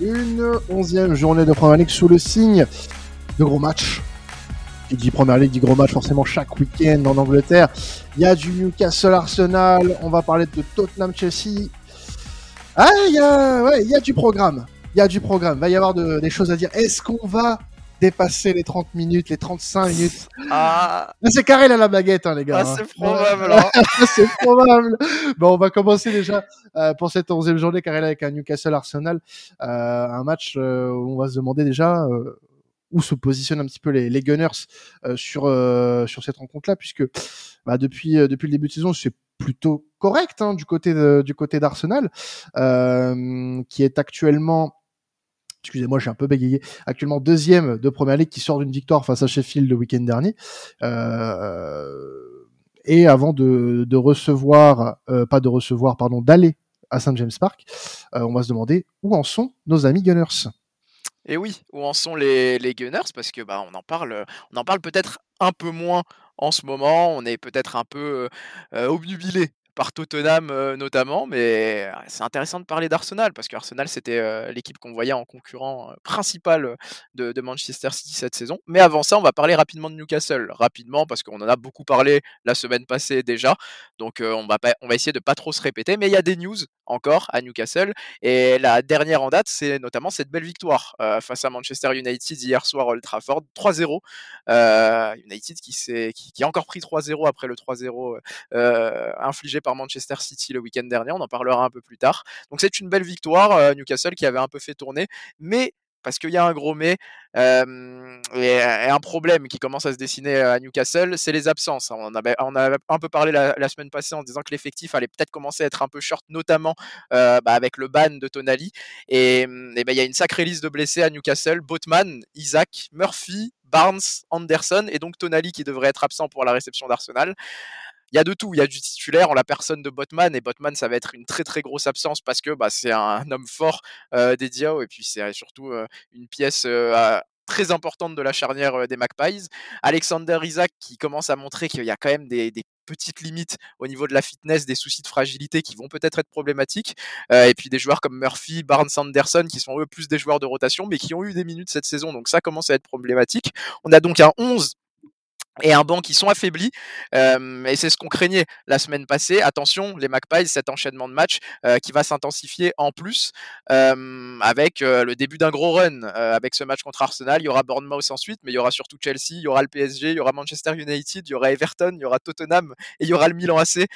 Une onzième journée de Premier League sous le signe de gros matchs. Qui dit Premier League dit gros match forcément chaque week-end en Angleterre. Il y a du Newcastle Arsenal. On va parler de Tottenham Chelsea. Ah, il y a, ouais, il y a du programme. Il y a du programme. Il va y avoir des choses à dire. Est-ce qu'on va dépasser les 30 minutes, les 35 minutes. Ah. C'est carré là la baguette, hein, les gars. Ah, c'est probable. Hein. c'est probable. Bon, on va commencer déjà euh, pour cette 11e journée carré avec un Newcastle Arsenal, euh, un match euh, où on va se demander déjà euh, où se positionnent un petit peu les, les Gunners euh, sur sur cette rencontre-là, puisque bah, depuis depuis le début de saison, c'est plutôt correct hein, du côté de, du côté d'Arsenal, qui est actuellement excusez-moi, suis un peu bégayé, actuellement deuxième de Première Ligue qui sort d'une victoire face à Sheffield le week-end dernier. Euh, et avant de, recevoir, euh, pas de recevoir, pardon, d'aller à St James Park, euh, on va se demander où en sont nos amis Gunners. Et oui, où en sont les, les Gunners? Parce que bah on en parle, on en parle peut-être un peu moins en ce moment. On est peut-être un peu euh, obnubilé par Tottenham euh, notamment, mais c'est intéressant de parler d'Arsenal parce qu'Arsenal c'était euh, l'équipe qu'on voyait en concurrent euh, principal de, Manchester City cette saison. Mais avant ça, on va parler rapidement de Newcastle, rapidement parce qu'on en a beaucoup parlé la semaine passée déjà, donc on va pas, on va essayer de pas trop se répéter. Mais il y a des news encore à Newcastle et la dernière en date, c'est notamment cette belle victoire face à Manchester United hier soir Old Trafford, 3-0. United qui, qui, qui, a encore pris 3-0 après le 3-0 infligé par Manchester City le week-end dernier. On en parlera un peu plus tard. Donc c'est une belle victoire. Euh, Newcastle qui avait un peu fait tourner, mais parce qu'il y a un gros mais euh, et, un problème qui commence à se dessiner à Newcastle, c'est les absences. On, avait, a un peu parlé la, semaine passée en disant que l'effectif allait peut-être commencer à être un peu short, notamment euh, bah, avec le ban de Tonali. Et il bah, y a une sacrée liste de blessés à Newcastle. Botman, Isaac, Murphy, Barnes, Anderson et donc Tonali qui devrait être absent pour la réception d'Arsenal il y a de tout. Il y a du titulaire en la personne de Botman et Botman, ça va être une très très grosse absence parce que bah, c'est un, homme fort euh, des Diao et puis c'est surtout euh, une pièce euh, très importante de la charnière des Magpies. Alexander Isaac qui commence à montrer qu'il y a quand même des, des, petites limites au niveau de la fitness, des soucis de fragilité qui vont peut-être être problématiques. et puis des joueurs comme Murphy, Barnes, Anderson qui sont eux plus des joueurs de rotation mais qui ont eu des minutes cette saison. Donc ça commence à être problématique. On a donc un 11 et un banc qui sont affaiblis. Euh, et c'est ce qu'on craignait la semaine passée. Attention, les Magpies, cet enchaînement de matchs euh, qui va s'intensifier en plus euh, avec le début d'un gros run. avec ce match contre Arsenal, il y aura Bournemouth ensuite, mais il y aura surtout Chelsea, il y aura le PSG, il y aura Manchester United, il y aura Everton, il y aura Tottenham et il y aura le Milan AC.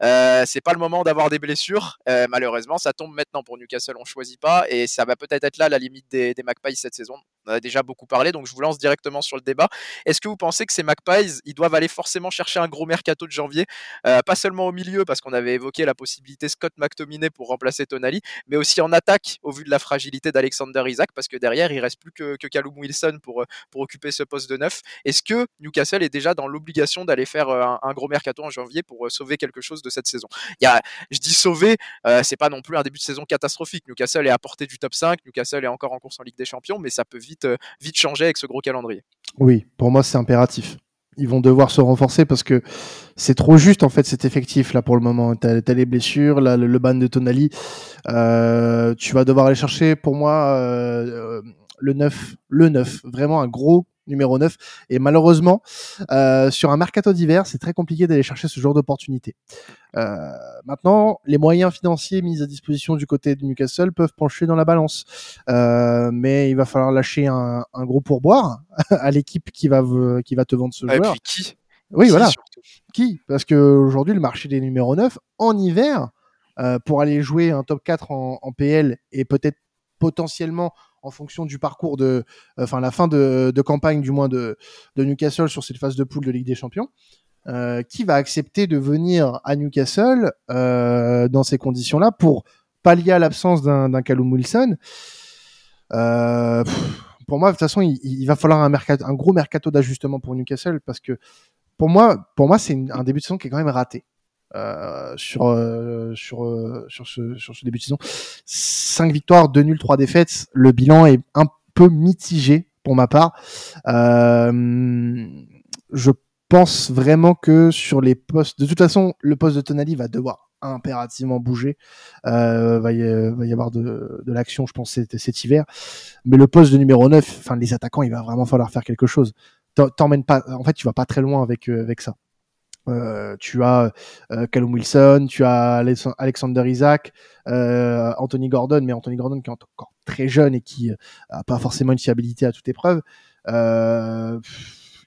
c'est pas le moment d'avoir des blessures. malheureusement, ça tombe maintenant pour Newcastle, on choisit pas. Et ça va peut-être être là la limite des, des Magpies cette saison. On a déjà beaucoup parlé, donc je vous lance directement sur le débat. Est-ce que vous pensez que ces Magpies, ils doivent aller forcément chercher un gros mercato de janvier, euh, pas seulement au milieu, parce qu'on avait évoqué la possibilité Scott McTominay pour remplacer Tonali, mais aussi en attaque, au vu de la fragilité d'Alexander Isaac, parce que derrière, il reste plus que, que Callum Wilson pour, euh, pour occuper ce poste de neuf. Est-ce que Newcastle est déjà dans l'obligation d'aller faire euh, un, un, gros mercato en janvier pour sauver quelque chose de cette saison? Il y a, Je dis sauver, euh, c'est pas non plus un début de saison catastrophique. Newcastle est à portée du top 5, Newcastle est encore en course en Ligue des Champions, mais ça peut vite, vite changer avec ce gros calendrier. Oui, pour moi, c'est impératif. Ils vont devoir se renforcer parce que c'est trop juste en fait cet effectif là pour le moment. T'as as les blessures, le, ban de Tonali. Euh, tu vas devoir aller chercher pour moi euh, le 9, le 9, vraiment un gros numéro 9. Et malheureusement, euh, sur un mercato d'hiver, c'est très compliqué d'aller chercher ce genre d'opportunité. Euh, maintenant, les moyens financiers mis à disposition du côté de Newcastle peuvent pencher dans la balance. Euh, mais il va falloir lâcher un, un gros pourboire à l'équipe qui va, qui va te vendre ce ah, joueur. Et puis qui? Oui, qui, voilà. surtout Qui? Parce qu'aujourd'hui, le marché des numéros 9, en hiver, euh, pour aller jouer un top 4 en, en PL et peut-être potentiellement en fonction du parcours de, enfin la fin de, campagne du moins de, Newcastle sur cette phase de poule de Ligue des Champions, euh, qui va accepter de venir à Newcastle euh, dans ces conditions-là pour pallier à l'absence d'un Callum Wilson. Euh, pour moi, de toute façon, il, va falloir un gros mercato d'ajustement pour Newcastle parce que pour moi, pour moi, c'est un début de saison qui est quand même raté. Euh, sur euh, sur euh, sur ce sur ce début de saison. 5 victoires, 2 nuls, 3 défaites. Le bilan est un peu mitigé pour ma part. je pense vraiment que sur les postes, de toute façon, le poste de Tonali va devoir impérativement bouger. Va, y, va y avoir de, de l'action, je pense, cet, cet, hiver. Mais le poste de numéro 9, enfin, les attaquants, il va vraiment falloir faire quelque chose. T'emmènes pas, en fait, tu vas pas très loin avec, avec ça. Euh, tu as euh, Callum Wilson, tu as Alexander Isaac, euh, Anthony Gordon, mais Anthony Gordon qui est encore très jeune et qui a pas forcément une fiabilité à toute épreuve. Euh,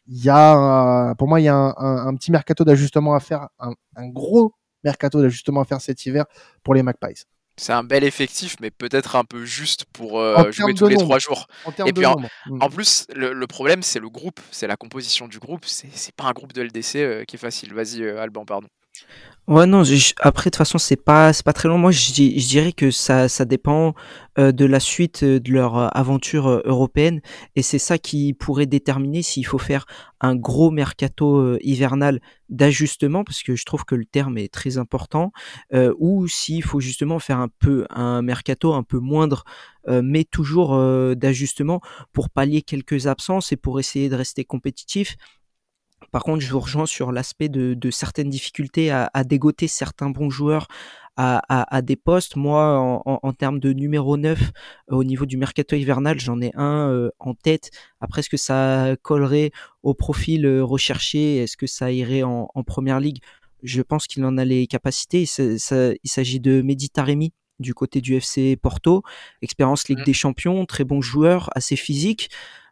il y a, pour moi, il y a un petit mercato d'ajustement à faire, un, un gros mercato d'ajustement à faire cet hiver pour les Magpies. C'est un bel effectif, mais peut-être un peu juste pour euh, jouer tous les trois jours. En Et puis en, mm. en, plus, le, le problème, c'est le groupe, c'est la composition du groupe. C'est pas un groupe de LDC euh, qui est facile. Vas-y, euh, Alban, pardon. Ouais, non, je, après, de toute façon, c'est pas, c'est pas très long. Moi, je, je dirais que ça, ça dépend euh, de la suite de leur euh, aventure euh, européenne. Et c'est ça qui pourrait déterminer s'il faut faire un gros mercato euh, hivernal d'ajustement, parce que je trouve que le terme est très important, euh, ou s'il faut justement faire un peu un mercato un peu moindre, euh, mais toujours d'ajustement pour pallier quelques absences et pour essayer de rester compétitif. Par contre, je vous rejoins sur l'aspect de, de, certaines difficultés à, à, dégoter certains bons joueurs à, à, à des postes. Moi, en, en, en, termes de numéro 9, euh, au niveau du mercato hivernal, j'en ai un euh, en tête. Après, est-ce que ça collerait au profil euh, recherché? Est-ce que ça irait en, en, première ligue? Je pense qu'il en a les capacités. Ça, ça, il s'agit de Mehdi Taremi du côté du FC Porto, expérience Ligue des Champions, très bon joueur, assez physique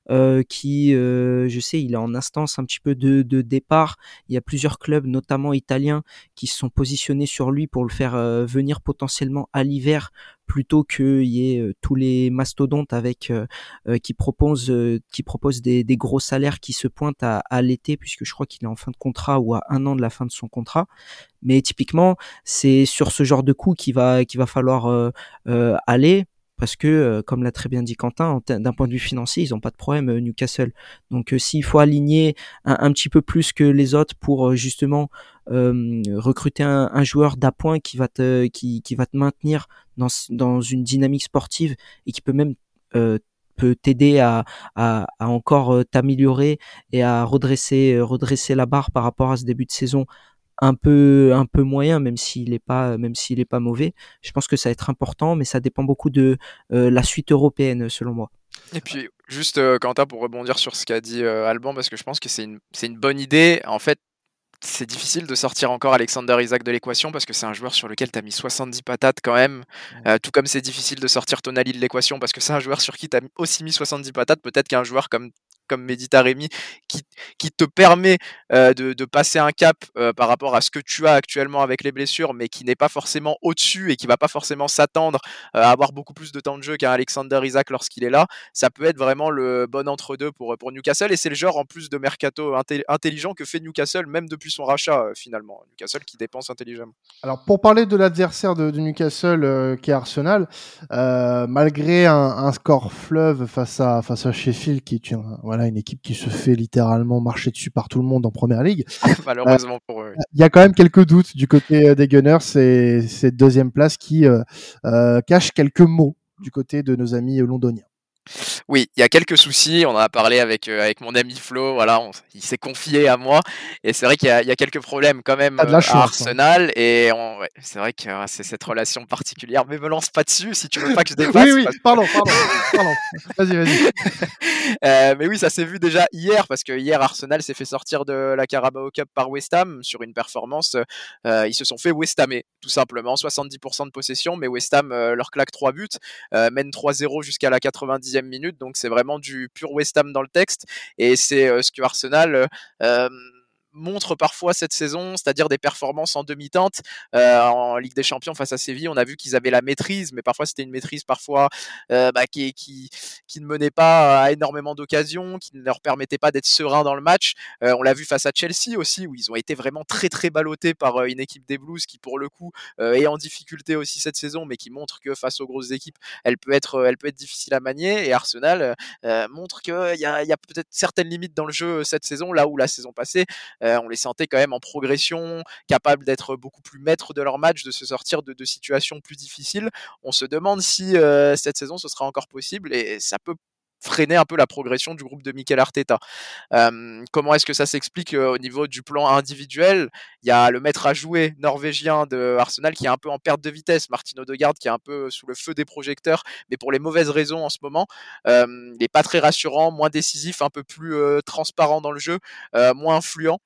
euh, qui, euh, je sais, il est en instance un petit peu de, de, départ. Il y a plusieurs clubs, notamment italiens, qui se sont positionnés sur lui pour le faire euh, venir potentiellement à l'hiver plutôt qu'il y ait euh, tous les mastodontes avec euh, qui proposent qui proposent des, des, gros salaires qui se pointent à, à l'été puisque je crois qu'il est en fin de contrat ou à un an de la fin de son contrat mais typiquement c'est sur ce genre de coup qu'il va qu'il va falloir aller parce que, euh, comme l'a très bien dit Quentin, d'un point de vue financier, ils n'ont pas de problème euh, Newcastle. Donc, euh, s'il faut aligner un, petit peu plus que les autres pour justement recruter un, joueur d'appoint qui va te qui, va te maintenir dans, dans une dynamique sportive et qui peut même peut t'aider à, à, à, encore t'améliorer et à redresser redresser la barre par rapport à ce début de saison un peu un peu moyen même s'il est pas même s'il est pas mauvais je pense que ça va être important mais ça dépend beaucoup de euh, la suite européenne selon moi et puis juste euh, Quentin pour rebondir sur ce qu'a dit euh, Alban parce que je pense que c'est une c'est une bonne idée en fait c'est difficile de sortir encore Alexander Isaac de l'équation parce que c'est un joueur sur lequel tu as mis 70 patates quand même. Euh, tout comme c'est difficile de sortir Tonali de l'équation parce que c'est un joueur sur qui tu as aussi mis 70 patates. Peut-être qu'un joueur comme comme Méditerranée qui, qui te permet euh, de, passer un cap euh, par rapport à ce que tu as actuellement avec les blessures, mais qui n'est pas forcément au-dessus et qui va pas forcément s'attendre euh, à avoir beaucoup plus de temps de jeu qu'un Alexander Isaac lorsqu'il est là, ça peut être vraiment le bon entre-deux pour, pour Newcastle. Et c'est le genre en plus de mercato intelligent que fait Newcastle, même depuis son rachat finalement. Newcastle qui dépense intelligemment. Alors pour parler de l'adversaire de, Newcastle qui est Arsenal, malgré un, score fleuve face à, face à Sheffield qui est une, une équipe qui se fait littéralement marcher dessus par tout le monde en première ligue. Malheureusement euh, pour eux. Il y a quand même quelques doutes du côté des Gunners et cette deuxième place qui euh, euh, cache quelques mots du côté de nos amis londoniens. Oui, il y a quelques soucis. On en a parlé avec, euh, avec mon ami Flo. Voilà, on, il s'est confié à moi. Et c'est vrai qu'il y, y, a quelques problèmes quand même euh, à Arsenal. Hein. Et ouais, c'est vrai que euh, c'est cette relation particulière. Mais me lance pas dessus si tu veux pas que je dépasse. oui, oui, parce... pardon, pardon. pardon. Vas-y, vas-y. euh, mais oui, ça s'est vu déjà hier. Parce que hier, Arsenal s'est fait sortir de la Carabao Cup par West Ham sur une performance. Ils se sont fait West Hamer, tout simplement. 70% de possession. Mais West Ham leur claque 3 buts. mène 3-0 jusqu'à la 90 minute, donc c'est vraiment du pur West Ham dans le texte, et c'est euh, ce que Arsenal euh, montre parfois cette saison, c'est-à-dire des performances en demi-teinte euh, en Ligue des Champions face à Séville. On a vu qu'ils avaient la maîtrise, mais parfois c'était une maîtrise parfois euh, bah, qui, qui, qui ne menait pas à énormément d'occasions, qui ne leur permettait pas d'être serein dans le match. Euh, on l'a vu face à Chelsea aussi, où ils ont été vraiment très très ballottés par euh, une équipe des Blues qui pour le coup euh, est en difficulté aussi cette saison, mais qui montre que face aux grosses équipes, elle peut être, elle peut être difficile à manier. Et Arsenal montre qu'il y a, y a peut-être certaines limites dans le jeu cette saison, là où la saison passée euh, on les sentait quand même en progression, capables d'être beaucoup plus maîtres de leur match, de se sortir de, de situations plus difficiles. On se demande si euh, cette saison ce sera encore possible et ça peut freiner un peu la progression du groupe de Mikel Arteta. comment est-ce que ça s'explique au niveau du plan individuel? Il y a le maître à jouer norvégien de Arsenal qui est un peu en perte de vitesse, Martino Degarde qui est un peu sous le feu des projecteurs, mais pour les mauvaises raisons en ce moment. il n'est pas très rassurant, moins décisif, un peu plus transparent dans le jeu, moins influent.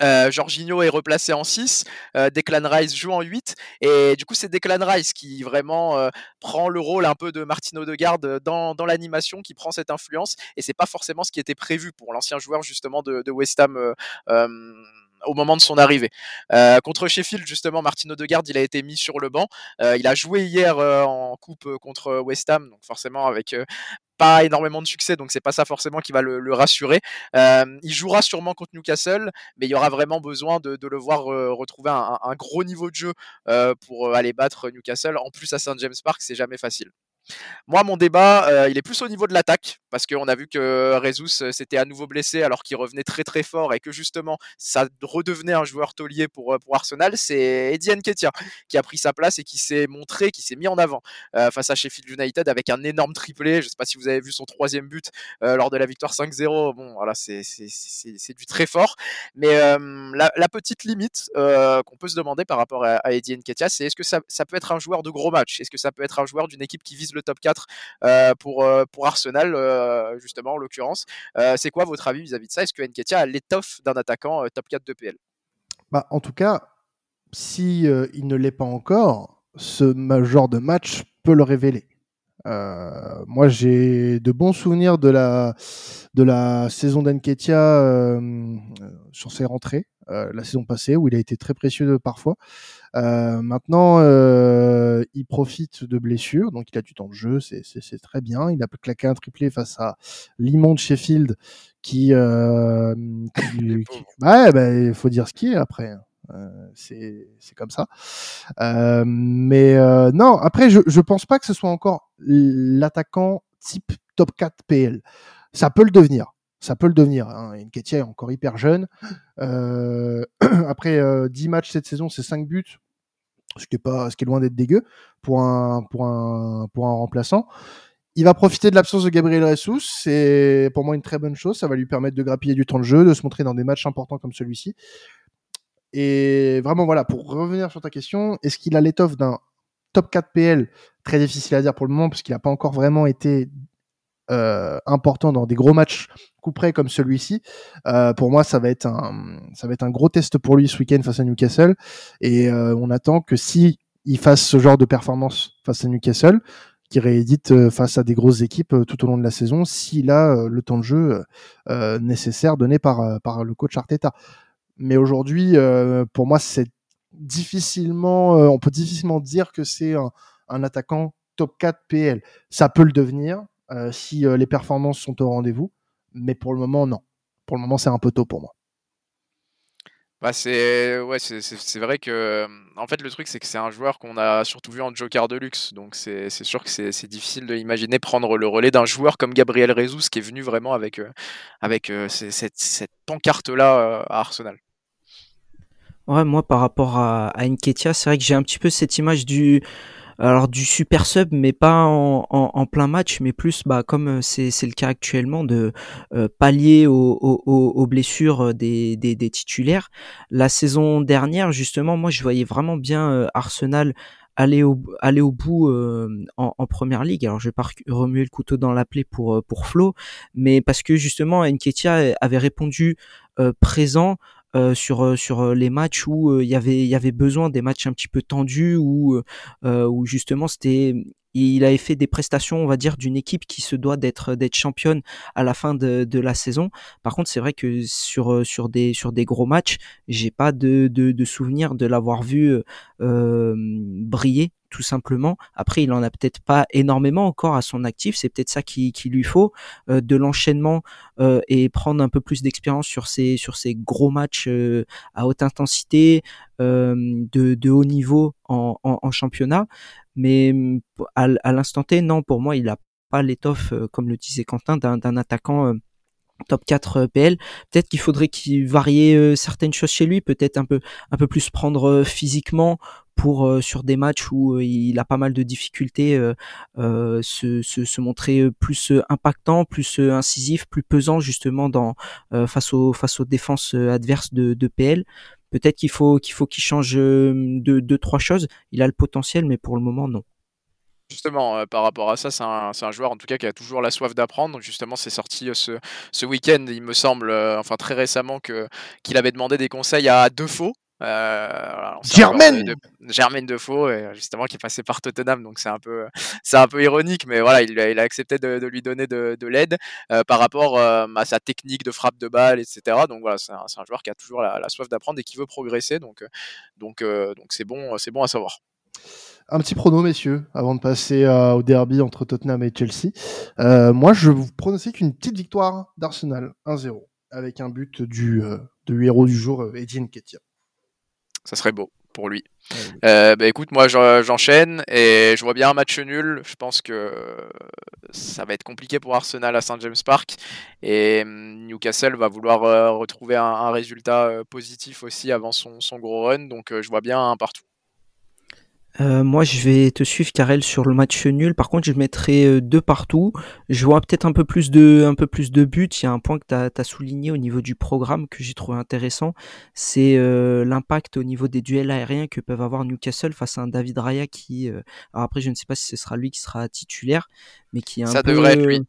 Euh, Jorginho est replacé en 6, euh, Declan Rice joue en 8 et du coup c'est Declan Rice qui vraiment euh, prend le rôle un peu de Martino Degarde dans, dans l'animation, qui prend cette influence et c'est pas forcément ce qui était prévu pour l'ancien joueur justement de, de West Ham au moment de son arrivée. Euh, contre Sheffield, justement, Martino Degarde, il a été mis sur le banc. Euh, il a joué hier euh, en coupe contre West Ham, donc forcément avec pas énormément de succès, donc c'est pas ça forcément qui va le, rassurer. il jouera sûrement contre Newcastle, mais il y aura vraiment besoin de, le voir retrouver un, un, gros niveau de jeu pour aller battre Newcastle. En plus à Saint James Park, c'est jamais facile. Moi, mon débat, euh, il est plus au niveau de l'attaque, parce qu'on a vu que Rezus euh, s'était à nouveau blessé alors qu'il revenait très très fort et que justement, ça redevenait un joueur taulier pour, euh, pour Arsenal. C'est Eddie Nketiah qui a pris sa place et qui s'est montré, qui s'est mis en avant face à Sheffield United avec un énorme triplé. Je ne sais pas si vous avez vu son troisième but lors de la victoire 5-0. Bon, voilà, c'est du très fort. Mais la, petite limite qu'on peut se demander par rapport à, à Eddie c'est est-ce que ça, ça peut être un joueur de gros match? Est-ce que ça peut être un joueur d'une équipe qui vise le top 4 euh, pour, euh, pour Arsenal, euh, justement, en l'occurrence. c'est quoi votre avis vis-à-vis de ça? Est-ce que Nketiah a l'étoffe d'un attaquant top 4 de PL bah, En tout cas, si il ne l'est pas encore, ce genre de match peut le révéler. moi, j'ai de bons souvenirs de la, de la saison d'Enketia sur ses rentrées, la saison passée, où il a été très précieux parfois. Euh, maintenant, euh, il profite de blessures, donc il a du temps de jeu, c'est très bien. Il a claqué un triplé face à l'immonde Sheffield, qui, euh, ouais, bah, il faut dire ce qui est après. Hein. Euh, c'est comme ça. Euh, mais euh, non, après, je, je pense pas que ce soit encore l'attaquant type top 4 PL. Ça peut le devenir. Ça peut le devenir. Hein. Est encore hyper jeune. Euh, après 10 matchs cette saison, c'est 5 buts ce qui est pas, ce qui est loin d'être dégueu pour un, pour un, pour un remplaçant. Il va profiter de l'absence de Gabriel Ressus, c'est pour moi une très bonne chose. Ça va lui permettre de grappiller du temps de jeu, de se montrer dans des matchs importants comme celui-ci. Et vraiment, voilà, pour revenir sur ta question, est-ce qu'il a l'étoffe d'un top 4 PL Très difficile à dire pour le moment, parce qu'il n'a pas encore vraiment été euh, important dans des gros matchs coup près comme celui-ci. Euh, pour moi, ça va être un, ça va être un gros test pour lui ce week-end face à Newcastle. Et euh, on attend que si il fasse ce genre de performance face à Newcastle, qui réédite face à des grosses équipes tout au long de la saison, s'il a le temps de jeu nécessaire donné par, par le coach Arteta. Mais aujourd'hui, pour moi, c'est difficilement, on peut difficilement dire que c'est un, un attaquant top 4 PL. Ça peut le devenir, si euh, les performances sont au rendez-vous. Mais pour le moment, non. Pour le moment, c'est un peu tôt pour moi. Bah c'est ouais c'est vrai que en fait le truc c'est que c'est un joueur qu'on a surtout vu en Joker de luxe donc c'est sûr que c'est difficile de imaginer prendre le relais d'un joueur comme Gabriel Rezus qui est venu vraiment avec euh, avec cette, cette pancarte là à Arsenal. Ouais moi par rapport à, à Nketia c'est vrai que j'ai un petit peu cette image du alors du super sub mais pas en, en, plein match mais plus bah comme euh, c'est le cas actuellement de euh, pallier aux, aux, aux, blessures euh, des, des, des, titulaires. La saison dernière justement moi je voyais vraiment bien Arsenal aller au aller au bout en, en, première ligue. Alors je vais pas remuer le couteau dans la plaie pour pour Flo mais parce que justement Nketiah avait répondu présent euh, sur euh, sur euh, les matchs où il y avait il y avait besoin des matchs un petit peu tendus où où justement c'était il avait fait des prestations, on va dire, d'une équipe qui se doit d'être d'être championne à la fin de, de la saison. Par contre, c'est vrai que sur sur des sur des gros matchs, j'ai pas de, de, de souvenir de l'avoir vu euh, briller tout simplement. Après, il en a peut-être pas énormément encore à son actif. C'est peut-être ça qui, qui lui faut euh, de l'enchaînement euh, et prendre un peu plus d'expérience sur ces sur ces gros matchs euh, à haute intensité de, de haut niveau en, en championnat. Mais à, à l'instant T, non, pour moi, il a pas l'étoffe, comme le disait Quentin, d'un attaquant top 4 PL. Peut-être qu'il faudrait qu'il varie certaines choses chez lui, peut-être un peu un peu plus prendre physiquement pour sur des matchs où il a pas mal de difficultés se, se, se, montrer plus impactant, plus incisif, plus pesant justement dans face aux face aux défenses adverses de, de PL. Peut-être qu'il faut qu'il faut qu'il change de deux trois choses. Il a le potentiel, mais pour le moment non. Justement, euh, par rapport à ça, c'est un, joueur en tout cas qui a toujours la soif d'apprendre. Justement, c'est sorti euh, ce, ce week-end, il me semble, euh, enfin très récemment, que qu'il avait demandé des conseils à Defoe. Euh, Germaine de, Germaine Defoe, justement, qui est passé par Tottenham, donc c'est un peu, c'est un peu ironique, mais voilà, il, il a accepté de, de, lui donner de, de l'aide par rapport à sa technique de frappe de balle, etc. Donc voilà, c'est un, un, joueur qui a toujours la, la soif d'apprendre et qui veut progresser, donc donc donc c'est bon, c'est bon à savoir. Un petit prono, messieurs, avant de passer euh, au derby entre Tottenham et Chelsea. Euh, moi, je vous pronostique une petite victoire d'Arsenal, 1-0, avec un but du, euh, héros du jour, euh, Edin Ketia. Ça serait beau pour lui. Euh, bah, écoute, moi j'enchaîne et je vois bien un match nul. Je pense que ça va être compliqué pour Arsenal à St James Park et hum, Newcastle va vouloir retrouver un, un, résultat positif aussi avant son, son gros run. Donc je vois bien un partout. Euh, moi, je vais te suivre, Karel, sur le match nul. Par contre, je mettrai euh, deux partout. Je vois peut-être un peu plus de, un peu plus de buts. Il y a un point que tu as, souligné au niveau du programme que j'ai trouvé intéressant. C'est euh, l'impact au niveau des duels aériens que peuvent avoir Newcastle face à un David Raya qui, alors après, je ne sais pas si ce sera lui qui sera titulaire, mais qui est un Ça peu, devrait être lui.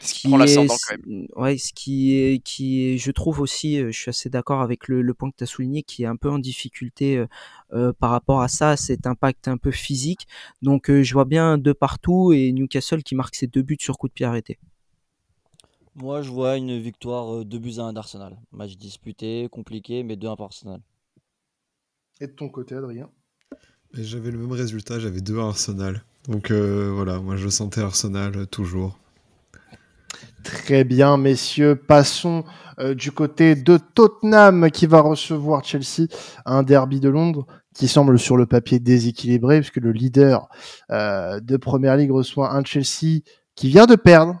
Ce qui, est, quand même. Ouais, ce qui est, qui est, je trouve aussi, je suis assez d'accord avec le, le point que tu as souligné, qui est un peu en difficulté euh, par rapport à ça, cet impact un peu physique. Donc euh, je vois bien de partout et Newcastle qui marque ses deux buts sur coup de pied arrêté. Moi, je vois une victoire 2 euh, buts à 1 d'Arsenal. Match disputé, compliqué, mais 2-1 pour Arsenal. Et de ton côté, Adrien? J'avais le même résultat, j'avais 2 à Arsenal. Donc euh, voilà, moi je sentais Arsenal toujours. Très bien, messieurs. Passons euh, du côté de Tottenham qui va recevoir Chelsea, un derby de Londres qui semble sur le papier déséquilibré puisque le leader euh, de Première Ligue reçoit un Chelsea qui vient de perdre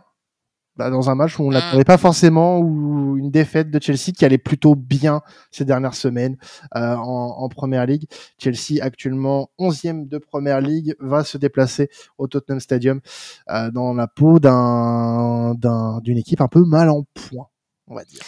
bah, dans un match où on l'attendait pas forcément ou une défaite de Chelsea qui allait plutôt bien ces dernières semaines euh, en, en, Première Ligue. Chelsea actuellement 11e de Première Ligue va se déplacer au Tottenham Stadium euh, dans la peau d'un d'une équipe un peu mal en point, on va dire.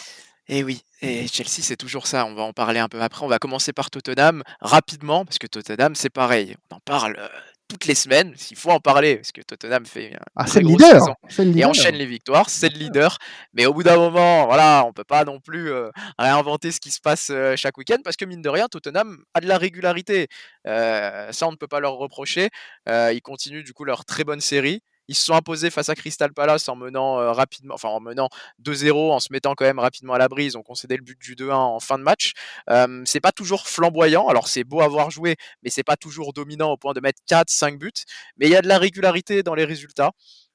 Et eh oui, et Chelsea, c'est toujours ça. On va en parler un peu après. On va commencer par Tottenham rapidement, parce que Tottenham, c'est pareil. On en parle euh, toutes les semaines, s'il faut en parler, parce que Tottenham fait ah, c'est le, leader, le leader et enchaîne les victoires, c'est le leader. Mais au bout d'un moment, voilà, on peut pas non plus euh, réinventer ce qui se passe euh, chaque week-end, parce que mine de rien, Tottenham a de la régularité. Euh, ça, on ne peut pas leur reprocher. ils continuent du coup leur très bonne série. Ils se sont imposés face à Crystal Palace en menant euh, rapidement, enfin en menant 2-0, en se mettant quand même rapidement à l'abri. Ils ont concédé le but du 2-1 en fin de match. Euh, c'est pas toujours flamboyant. Alors c'est beau à voir jouer, mais c'est pas toujours dominant au point de mettre 4-5 buts. Mais il y a de la régularité dans les résultats.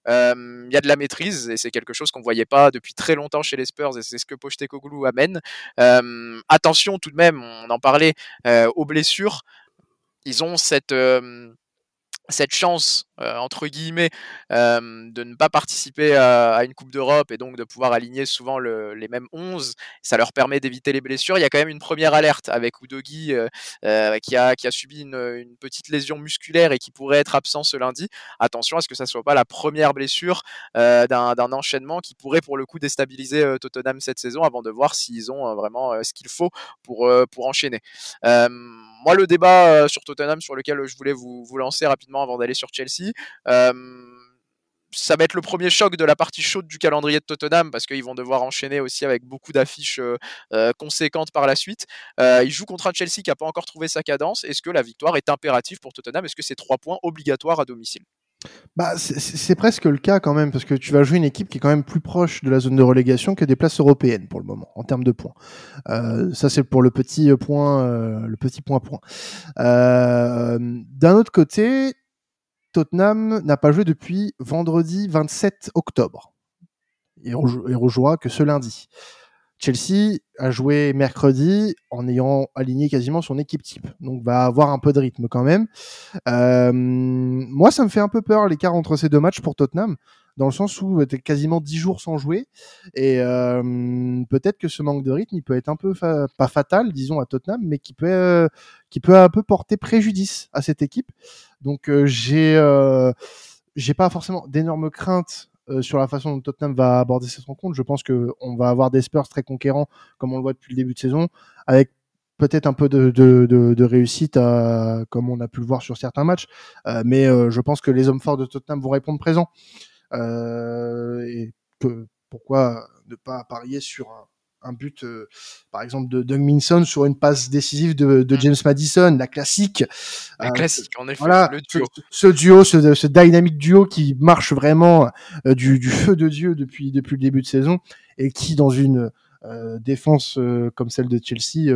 Il y a de la maîtrise et c'est quelque chose qu'on voyait pas depuis très longtemps chez les Spurs et c'est ce que Pochettino amène. Euh, attention tout de même, on en parlait euh, aux blessures. Ils ont cette cette chance, euh, entre guillemets, euh, de ne pas participer à, une Coupe d'Europe et donc de pouvoir aligner souvent le, les mêmes 11, ça leur permet d'éviter les blessures. Il y a quand même une première alerte avec Udogi euh, qui, a, qui a subi une, petite lésion musculaire et qui pourrait être absent ce lundi. Attention à ce que ça soit pas la première blessure d'un enchaînement qui pourrait pour le coup déstabiliser Tottenham cette saison avant de voir s'ils ont vraiment ce qu'il faut pour, pour enchaîner moi, le débat sur Tottenham sur lequel je voulais vous, vous lancer rapidement avant d'aller sur Chelsea, euh, ça va être le premier choc de la partie chaude du calendrier de Tottenham parce qu'ils vont devoir enchaîner aussi avec beaucoup d'affiches euh, conséquentes par la suite. Euh, ils jouent contre un Chelsea qui n'a pas encore trouvé sa cadence. Est-ce que la victoire est impérative pour Tottenham? Est-ce que c'est trois points obligatoires à domicile? Bah, c'est presque le cas quand même, parce que tu vas jouer une équipe qui est quand même plus proche de la zone de relégation que des places européennes pour le moment, en termes de points. Euh, ça, c'est pour le petit point, euh, le petit point point. Euh, D'un autre côté, Tottenham n'a pas joué depuis vendredi 27 octobre. Il rejouera que ce lundi. Chelsea a joué mercredi en ayant aligné quasiment son équipe type, donc va avoir un peu de rythme quand même. Euh, moi, ça me fait un peu peur l'écart entre ces deux matchs pour Tottenham, dans le sens où tu es quasiment 10 jours sans jouer. Et peut-être que ce manque de rythme, il peut être un peu pas fatal, disons, à Tottenham, mais qui peut, qui peut un peu porter préjudice à cette équipe. Donc j'ai j'ai pas forcément d'énormes craintes sur la façon dont Tottenham va aborder cette rencontre. Je pense qu'on va avoir des Spurs très conquérants, comme on le voit depuis le début de saison, avec peut-être un peu de, de, de, réussite, comme on a pu le voir sur certains matchs. mais je pense que les hommes forts de Tottenham vont répondre présent. Et que, pourquoi ne pas parier sur un, un but, euh, par exemple, de Doug Minson sur une passe décisive de, de mm. James Madison, la classique. La euh, classique, en effet. Voilà, le duo. Ce, duo, ce, ce, dynamique duo qui marche vraiment euh, du, du, feu de Dieu depuis, depuis le début de saison et qui, dans une défense comme celle de Chelsea,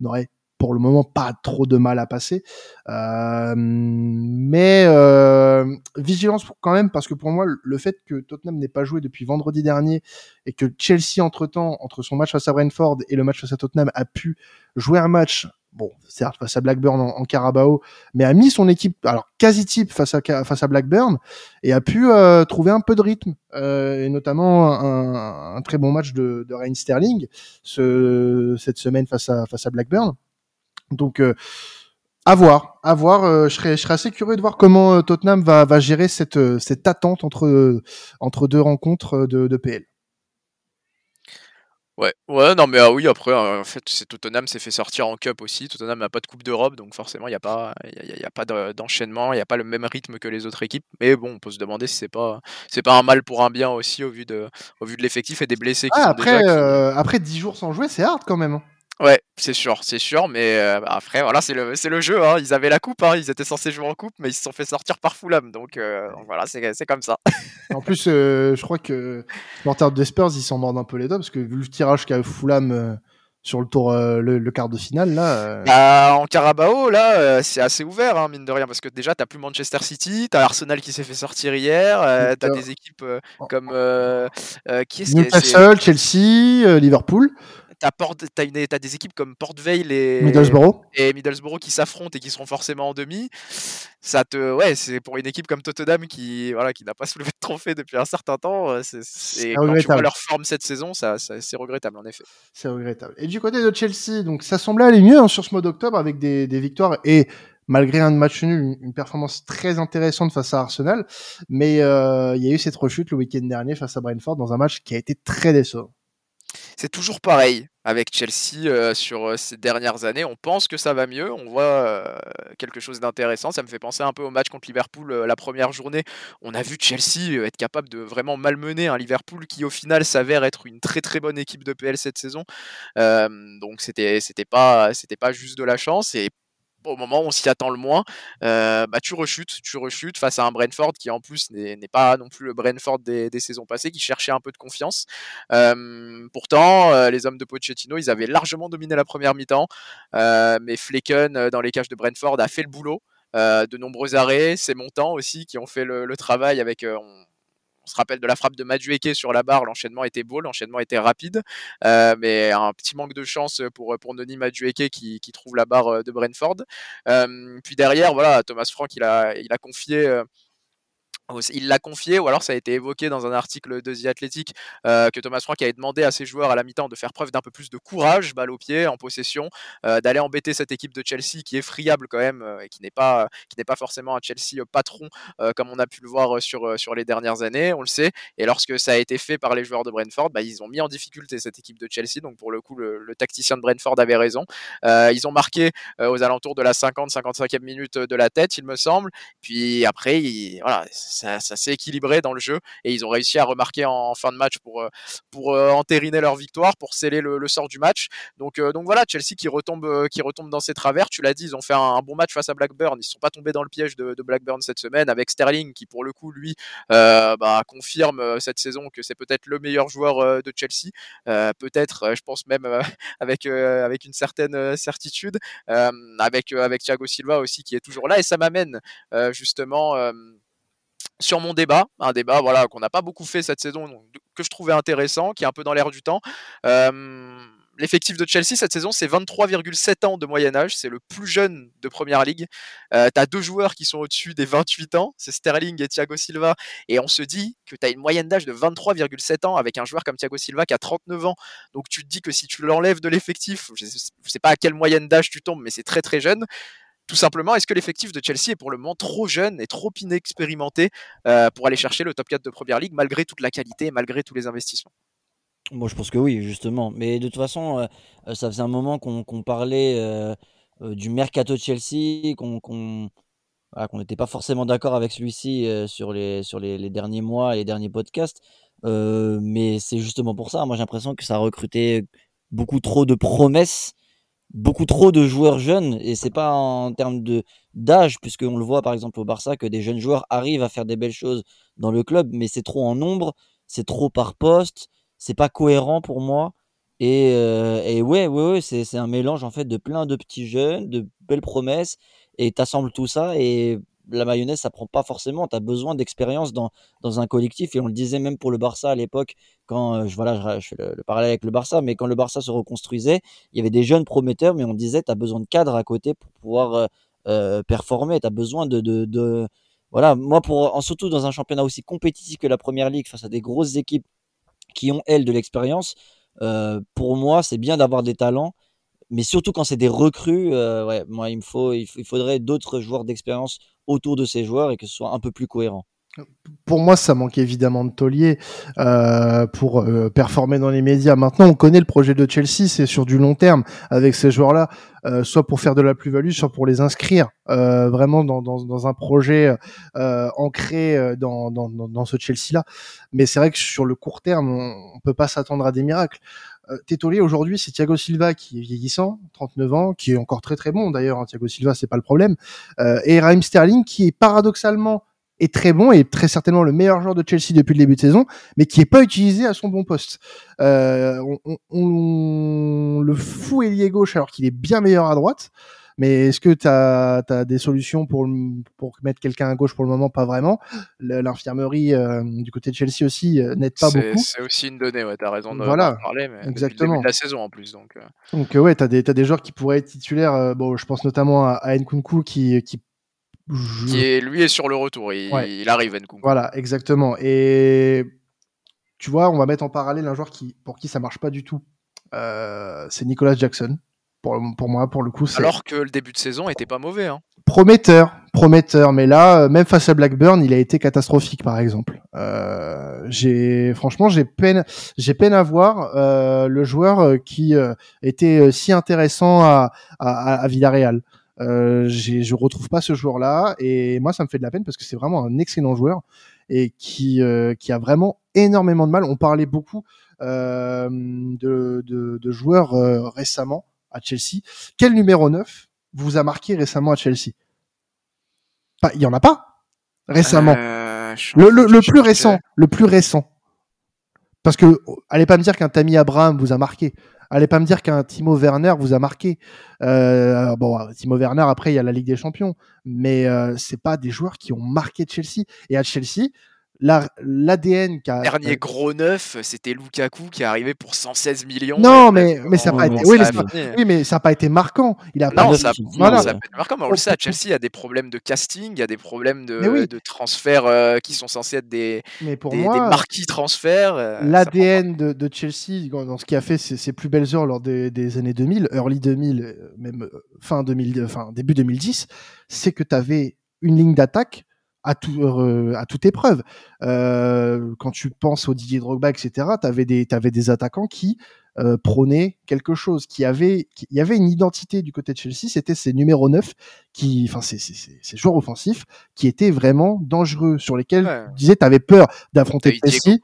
n'aurait pour le moment pas trop de mal à passer. Euh, mais euh, vigilance quand même, parce que pour moi, le fait que Tottenham n'ait pas joué depuis vendredi dernier et que Chelsea, entre-temps, entre son match face à Brentford et le match face à Tottenham, a pu jouer un match bon, certes face à Blackburn en, Carabao, mais a mis son équipe, alors quasi type face à face à Blackburn, et a pu euh, trouver un peu de rythme, et notamment un, très bon match de, de Ryan Sterling ce, cette semaine face à face à Blackburn. Donc, euh, à voir, à voir. Euh, je, serais, je serais assez curieux de voir comment euh, Tottenham va, va gérer cette, cette attente entre, entre deux rencontres de, de PL. Ouais, ouais, non, mais ah oui, après, en fait, c'est Tottenham s'est fait sortir en Cup aussi. Tottenham n'a pas de Coupe d'Europe, donc forcément, il n'y a pas, il y a, pas d'enchaînement, il n'y a pas le même rythme que les autres équipes. Mais bon, on peut se demander si c'est pas, c'est pas un mal pour un bien aussi au vu de, au vu de l'effectif et des blessés qui ah, après, après 10 jours sans jouer, c'est hard quand même. Ouais, c'est sûr, c'est sûr, mais euh, bah, après, voilà, c'est le, c'est le jeu. Hein. Ils avaient la coupe, hein. ils étaient censés jouer en coupe, mais ils se sont fait sortir par Fulham. Donc, euh, voilà, c'est, c'est comme ça. en plus, euh, je crois que supporters des Spurs, ils s'en mordent un peu les doigts parce que vu le tirage qu'a Fulham sur le tour, le, quart de finale, là. Bah, en Carabao, là, c'est assez ouvert, hein, mine de rien, parce que déjà, t'as plus Manchester City, t'as Arsenal qui s'est fait sortir hier, t'as des équipes comme. qui est Newcastle, Chelsea, Liverpool t'as, des équipes comme Port Vale et Middlesbrough. et Middlesbrough qui s'affrontent et qui seront forcément en demi. Ça te, ouais, c'est pour une équipe comme Tottenham qui, voilà, qui n'a pas soulevé de trophée depuis un certain temps. Euh, c'est, quand tu vois leur forme cette saison, ça, c'est regrettable en effet. C'est regrettable. Et du côté de Chelsea, donc ça semblait aller mieux hein, sur ce mois d'octobre avec des, des victoires et malgré un match nul, une, performance très intéressante face à Arsenal. Mais euh, il y a eu cette rechute le week-end dernier face à Brentford dans un match qui a été très décevant c'est toujours pareil avec Chelsea euh, sur euh, ces dernières années. On pense que ça va mieux, on voit euh, quelque chose d'intéressant. Ça me fait penser un peu au match contre Liverpool la première journée. On a vu Chelsea être capable de vraiment malmener un Liverpool qui au final s'avère être une très très bonne équipe de PL cette saison. donc c'était c'était pas pas juste de la chance au moment où on s'y attend le moins, bah, tu rechutes, tu rechutes face à un Brentford qui en plus n'est pas non plus le Brentford des, saisons passées, qui cherchait un peu de confiance. pourtant, les hommes de Pochettino, ils avaient largement dominé la première mi-temps, mais Flecken dans les cages de Brentford a fait le boulot. de nombreux arrêts, ses montants aussi qui ont fait le, travail avec se rappelle de la frappe de Madueke sur la barre, l'enchaînement était beau, l'enchaînement était rapide, euh, mais un petit manque de chance pour, pour Noni Madueke qui, qui trouve la barre de Brentford. Euh, puis derrière, voilà, Thomas Frank, il a, il a confié il l'a confié, ou alors ça a été évoqué dans un article de The Athletic euh, que Thomas Frank avait demandé à ses joueurs à la mi-temps de faire preuve d'un peu plus de courage, balle au pied, en possession, euh, d'aller embêter cette équipe de Chelsea qui est friable quand même euh, et qui n'est pas qui n'est pas forcément un Chelsea patron comme on a pu le voir sur sur les dernières années, on le sait. Et lorsque ça a été fait par les joueurs de Brentford, bah, ils ont mis en difficulté cette équipe de Chelsea. Donc pour le coup, le, tacticien de Brentford avait raison. ils ont marqué aux alentours de la 50-55e minute de la tête, il me semble. Puis après, voilà ça, s'est équilibré dans le jeu et ils ont réussi à remarquer en, fin de match pour, euh, pour euh, entériner leur victoire, pour sceller le, sort du match. Donc, euh, donc voilà, Chelsea qui retombe, qui retombe dans ses travers. Tu l'as dit, ils ont fait un, bon match face à Blackburn. Ils ne sont pas tombés dans le piège de, Blackburn cette semaine avec Sterling qui, pour le coup, lui, bah, confirme cette saison que c'est peut-être le meilleur joueur de Chelsea. peut-être, je pense même avec, avec une certaine certitude. avec, avec Thiago Silva aussi qui est toujours là. Et ça m'amène justement sur mon débat, un débat voilà qu'on n'a pas beaucoup fait cette saison, que je trouvais intéressant, qui est un peu dans l'air du temps. l'effectif de Chelsea cette saison, c'est 23,7 ans de moyen âge. C'est le plus jeune de Première Ligue. Euh, tu as deux joueurs qui sont au-dessus des 28 ans, c'est Sterling et Thiago Silva. Et on se dit que tu as une moyenne d'âge de 23,7 ans avec un joueur comme Thiago Silva qui a 39 ans. Donc tu te dis que si tu l'enlèves de l'effectif, je ne sais pas à quelle moyenne d'âge tu tombes, mais c'est très très jeune. Tout simplement, est-ce que l'effectif de Chelsea est pour le moment trop jeune et trop inexpérimenté euh, pour aller chercher le top 4 de Première Ligue malgré toute la qualité et malgré tous les investissements? Moi, je pense que oui, justement. Mais de toute façon, euh, euh, ça faisait un moment qu'on parlait du mercato de Chelsea, qu'on n'était pas forcément d'accord avec celui-ci sur, les, sur les, derniers mois et les derniers podcasts. mais c'est justement pour ça. Moi, j'ai l'impression que ça a recruté beaucoup trop de promesses, beaucoup trop de joueurs jeunes. Et c'est pas en termes de d'âge, puisqu'on le voit par exemple au Barça, que des jeunes joueurs arrivent à faire des belles choses dans le club, mais c'est trop en nombre, c'est trop par poste c'est pas cohérent pour moi. Et, euh, et ouais, ouais, ouais c'est un mélange en fait de plein de petits jeunes, de belles promesses, et t'assembles tout ça, et la mayonnaise, ça prend pas forcément. Tu as besoin d'expérience dans, dans un collectif, et on le disait même pour le Barça à l'époque, quand euh, je, voilà, je, fais le, parallèle avec le Barça, mais quand le Barça se reconstruisait, il y avait des jeunes prometteurs, mais on disait, tu as besoin de cadres à côté pour pouvoir euh, euh performer, tu as besoin de, de, Voilà, moi, pour, en, surtout dans un championnat aussi compétitif que la Première Ligue, face à des grosses équipes qui ont, elles, de l'expérience. Pour moi, c'est bien d'avoir des talents, mais surtout quand c'est des recrues, ouais, moi, il me faut, il, faudrait d'autres joueurs d'expérience autour de ces joueurs et que ce soit un peu plus cohérent. Pour moi, ça manque évidemment de taulier euh, pour euh, performer dans les médias. Maintenant, on connaît le projet de Chelsea, c'est sur du long terme avec ces joueurs-là, euh, soit pour faire de la plus-value, soit pour les inscrire euh, vraiment dans, dans, dans, un projet euh, ancré dans, dans, dans ce Chelsea-là. Mais c'est vrai que sur le court terme, on, on peut pas s'attendre à des miracles. Euh, aujourd'hui, c'est Thiago Silva qui est vieillissant, 39 ans, qui est encore très très bon d'ailleurs. Hein, Thiago Silva, c'est pas le problème, euh, et Raheem Sterling qui est paradoxalement est très bon et très certainement le meilleur joueur de Chelsea depuis le début de saison, mais qui est pas utilisé à son bon poste. Euh, on, on, le fout ailier gauche alors qu'il est bien meilleur à droite. Mais est-ce que tu as, as, des solutions pour, pour mettre quelqu'un à gauche pour le moment? Pas vraiment. L'infirmerie euh, du côté de Chelsea aussi euh, n'aide pas beaucoup. C'est aussi une donnée, ouais, tu as raison de voilà, parler. Mais exactement. de la saison en plus. Donc, euh... donc ouais, tu as, as, des joueurs qui pourraient être titulaires. Euh, bon, je pense notamment à, à Nkunku qui, qui qui est, lui est sur le retour, il, ouais. il arrive Nkunku. Voilà, exactement. Et tu vois, on va mettre en parallèle un joueur qui, pour qui ça marche pas du tout. Euh, c'est Nicolas Jackson. Pour, pour, moi, pour le coup, alors que le début de saison était pas mauvais. Hein. Prometteur, prometteur, mais là, même face à Blackburn, il a été catastrophique, par exemple. Euh, j'ai, franchement, j'ai peine, j'ai peine à voir euh, le joueur qui euh, était si intéressant à, à, à Villarreal. Euh, je retrouve pas ce joueur-là et moi ça me fait de la peine parce que c'est vraiment un excellent joueur et qui euh, qui a vraiment énormément de mal. On parlait beaucoup euh, de, de, de, joueurs euh, récemment à Chelsea. Quel numéro 9 vous a marqué récemment à Chelsea? Pas, il y en a pas récemment. Euh, le, le, le plus récent, le plus récent. Parce que allez pas me dire qu'un Tammy Abraham vous a marqué. Allez pas me dire qu'un Timo Werner vous a marqué. Euh, bon, Timo Werner, après, il y a la Ligue des Champions. Mais euh, c'est pas des joueurs qui ont marqué Chelsea. Et à Chelsea, l'ADN qu'a dernier gros neuf c'était Lukaku qui est arrivé pour 116 millions. Non mais mais ça n'a pas été oui, pas... oui mais ça n'a pas été marquant. Il a non, pas ça, voilà. ça a pas été marquant mais on le sait à Chelsea il y a des problèmes de casting il y a des problèmes de, oui. de transferts euh, qui sont censés être des mais pour des, moi, des marquis transferts euh, l'ADN de, de, Chelsea dans ce qui a fait ses, ses plus belles heures lors des, des, années 2000 early 2000 même fin 2000 enfin début 2010 c'est que tu avais une ligne d'attaque à, tout, euh, à toute épreuve. Euh, quand tu penses au Didier Drogba, etc., tu avais des, avais des attaquants qui euh, prônaient quelque chose, qui avait, qui, il y avait une identité du côté de Chelsea, c'était ces numéros 9, qui, enfin, ces, ces, ces, joueurs offensifs qui étaient vraiment dangereux, sur lesquels ouais. tu disais, tu avais peur d'affronter Messi.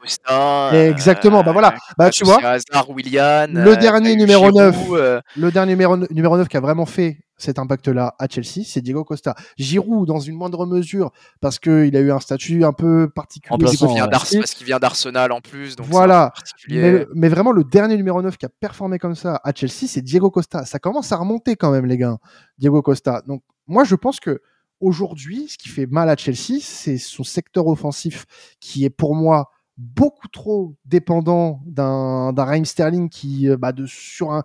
Exactement, bah voilà, bah tu vois, Hazard, le dernier numéro 9, le dernier numéro, numéro 9 qui a vraiment fait cet impact-là à Chelsea, c'est Diego Costa. Giroud, dans une moindre mesure, parce qu'il a eu un statut un peu particulier. En parce qu'il vient d'Arsenal en plus. Donc voilà. Mais, mais, vraiment, le dernier numéro 9 qui a performé comme ça à Chelsea, c'est Diego Costa. Ça commence à remonter quand même, les gars. Diego Costa. Donc, moi, je pense que aujourd'hui, ce qui fait mal à Chelsea, c'est son secteur offensif qui est pour moi beaucoup trop dépendant d'un d'un Raheem Sterling qui euh, bah, de sur un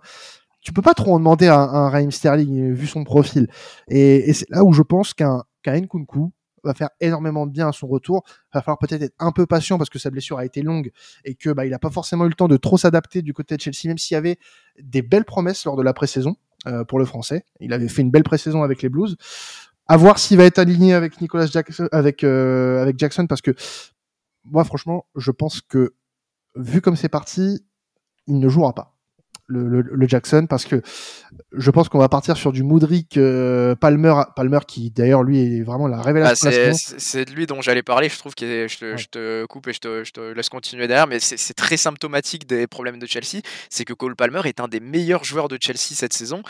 tu peux pas trop en demander à un Raheem Sterling vu son profil et, et c'est là où je pense qu'un qu'un Nkunku va faire énormément de bien à son retour. Il va falloir peut-être être un peu patient parce que sa blessure a été longue et que bah, il n'a pas forcément eu le temps de trop s'adapter du côté de Chelsea, même s'il y avait des belles promesses lors de la pré-saison euh, pour le français. Il avait fait une belle pré-saison avec les Blues. À voir s'il va être aligné avec Nicolas Jackson, avec, euh, avec Jackson parce que moi, franchement, je pense que vu comme c'est parti, il ne jouera pas le, Jackson parce que je pense qu'on va partir sur du Moudric euh, Palmer Palmer qui d'ailleurs lui est vraiment la révélation bah, c'est de lui dont j'allais parler. Je trouve que je, te, je te coupe et je te, je te, laisse continuer derrière mais c'est très symptomatique des problèmes de Chelsea. C'est que Cole Palmer est un des meilleurs joueurs de Chelsea cette saison.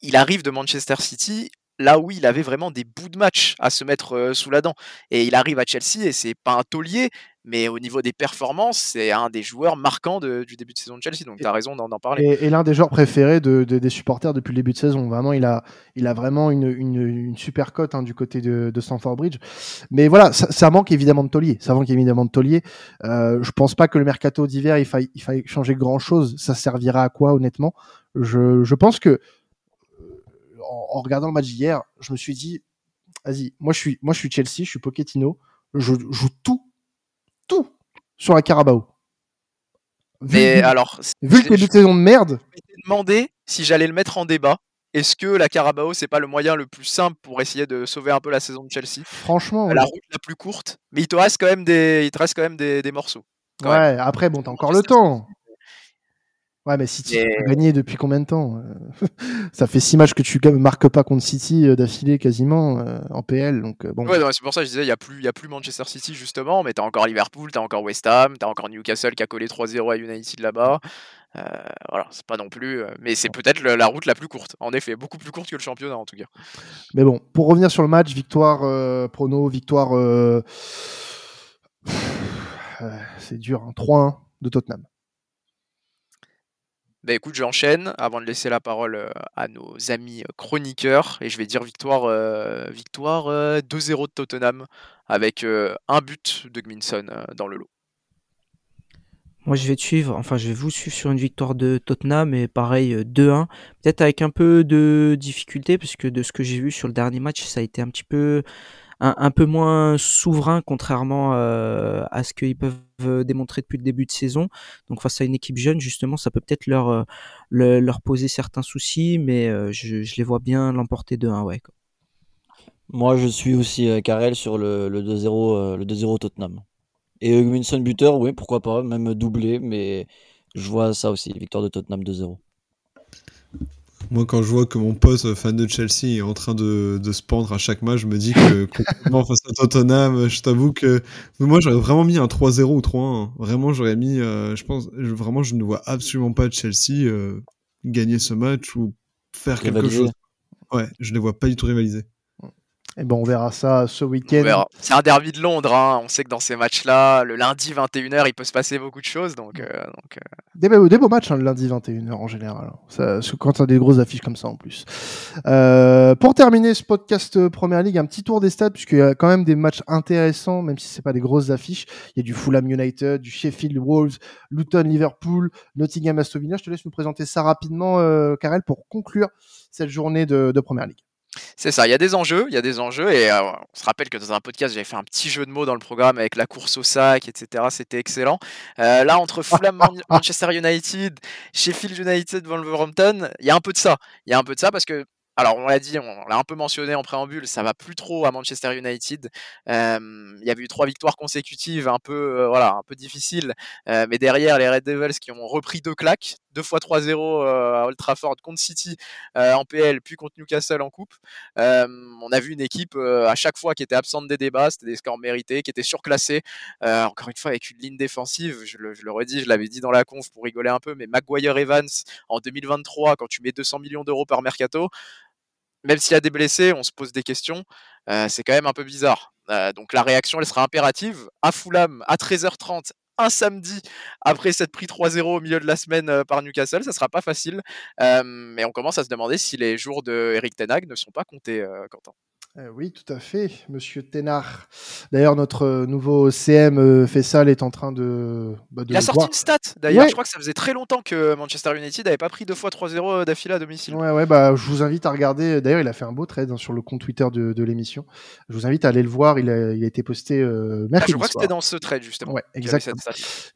Il arrive de Manchester City là où il avait vraiment des bouts de match à se mettre euh, sous la dent. Et il arrive à Chelsea et c'est pas un taulier, mais au niveau des performances, c'est un des joueurs marquants du début de saison de Chelsea. Donc tu as raison d'en parler. Et, l'un des joueurs préférés de, des supporters depuis le début de saison. Vraiment, il a, il a vraiment une, une, super cote hein, du côté de, de Stamford Bridge. Mais voilà, ça, manque évidemment de taulier. Ça manque évidemment de taulier. Euh, je pense pas que le mercato d'hiver, il faille, il faille changer grand chose. Ça servira à quoi, honnêtement? Je, je pense que en, regardant le match d'hier, je me suis dit, vas-y, moi je suis, moi je suis Chelsea, je suis Pochettino, je joue tout, tout sur la Carabao. Vu, Mais alors, vu que de saison de merde. Je m'étais demandé si j'allais le mettre en débat. Est-ce que la Carabao c'est pas le moyen le plus simple pour essayer de sauver un peu la saison de Chelsea? Franchement, la route la plus courte, mais il te reste quand même des, il te reste quand même des, des morceaux. Ouais, après bon, t'as encore le temps. Ouais, mais City a gagné depuis combien de temps euh? Ça fait six matchs que tu marques pas contre City euh, d'affilée quasiment euh, en PL. Donc, bon. Ouais, c'est pour ça que je disais, il n'y a, plus, y a plus Manchester City justement, mais tu as encore Liverpool, tu as encore West Ham, tu as encore Newcastle qui a collé 3-0 à United là-bas. voilà, c'est pas non plus. mais c'est peut-être la route la plus courte. En effet, beaucoup plus courte que le championnat en tout cas. Mais bon, pour revenir sur le match, victoire prono, victoire. c'est dur, hein, 3-1 de Tottenham. Bah écoute, j'enchaîne avant de laisser la parole euh, à nos amis euh, chroniqueurs et je vais dire victoire, euh, victoire 2-0 de Tottenham avec un but de Gminson dans le lot. Moi, je vais te suivre, enfin, je vais vous suivre sur une victoire de Tottenham et pareil 2-1, peut-être avec un peu de difficulté parce que de ce que j'ai vu sur le dernier match, ça a été un petit peu un, peu moins souverain contrairement euh, à ce qu'ils peuvent euh, démontrer depuis le début de saison. Donc face à une équipe jeune, justement, ça peut peut-être leur, euh, poser certains soucis, mais je, les vois bien l'emporter de 1 ouais. Moi, je suis aussi Karel sur le, le 2-0 le 2-0 Tottenham. Et Hugminson buteur, oui, pourquoi pas, même doublé, mais je vois ça aussi, victoire de Tottenham 2-0. Moi, quand je vois que mon pote fan de Chelsea est en train de, de se pendre à chaque match, je me dis que complètement face à Tottenham, je t'avoue que moi, j'aurais vraiment mis un 3-0 ou 3-1. Vraiment, j'aurais mis, euh, je pense, vraiment, je ne vois absolument pas Chelsea euh, gagner ce match ou faire quelque chose. Ouais, je ne les vois pas du tout rivaliser. Et bon, on verra ça ce week-end. C'est un derby de Londres. Hein. On sait que dans ces matchs-là, le lundi 21h, il peut se passer beaucoup de choses. Donc, euh, donc euh. Des, beaux, matchs hein, le lundi 21h en général. Hein. Ça, quand tu as des grosses affiches comme ça en plus. Euh, pour terminer ce podcast Première Ligue, un petit tour des stades, puisqu'il y a quand même des matchs intéressants, même si c'est pas des grosses affiches. Il y a du Fulham United, du Sheffield Wolves, Luton Liverpool, Nottingham Aston Villa. Je te laisse nous présenter ça rapidement, Karel, pour conclure cette journée de, de Première Ligue. C'est ça, il y a des enjeux, il y a des enjeux, et euh, on se rappelle que dans un podcast, j'avais fait un petit jeu de mots dans le programme avec la course au sac, etc. C'était excellent. Euh, là, entre Fulham, Manchester United, Sheffield United, Wolverhampton, il y a un peu de ça. Il y a un peu de ça parce que alors on l'a dit, on l'a un peu mentionné en préambule, ça va plus trop à Manchester United. il y avait eu trois victoires consécutives, un peu euh, voilà, un peu difficiles, euh, mais derrière les Red Devils qui ont repris deux claques, deux fois 3-0 euh, à Old contre City en PL, puis contre Newcastle en coupe. on a vu une équipe à chaque fois qui était absente des débats, c'était des scores mérités, qui était surclassée. encore une fois avec une ligne défensive, je le, redis, je l'avais dit dans la conf pour rigoler un peu, mais Maguire Evans en 2023, quand tu mets 200 millions d'euros par mercato même s'il y a des blessés, on se pose des questions. Euh, c'est quand même un peu bizarre. Euh, donc la réaction, elle sera impérative. À Fulham, à 13h30, un samedi, après s'être pris 3-0 au milieu de la semaine euh, par Newcastle, ça sera pas facile. mais on commence à se demander si les jours de Eric Tenag ne sont pas comptés, Quentin. Euh, oui, tout à fait, Monsieur Ténard. D'ailleurs, notre euh, nouveau CM euh, Fessal est en train de. Bah, de Il a sorti voir. une stat d'ailleurs. Ouais. Je crois que ça faisait très longtemps que Manchester United n'avait pas pris deux fois 3-0 d'affilée à domicile. Ouais, ouais, bah, je vous invite à regarder. D'ailleurs, il a fait un beau trade hein, sur le compte Twitter de, de l'émission. Je vous invite à aller le voir. Il a, il a été posté euh, Ah, mercredi je crois que c'était dans ce trade justement. Ouais, exactement.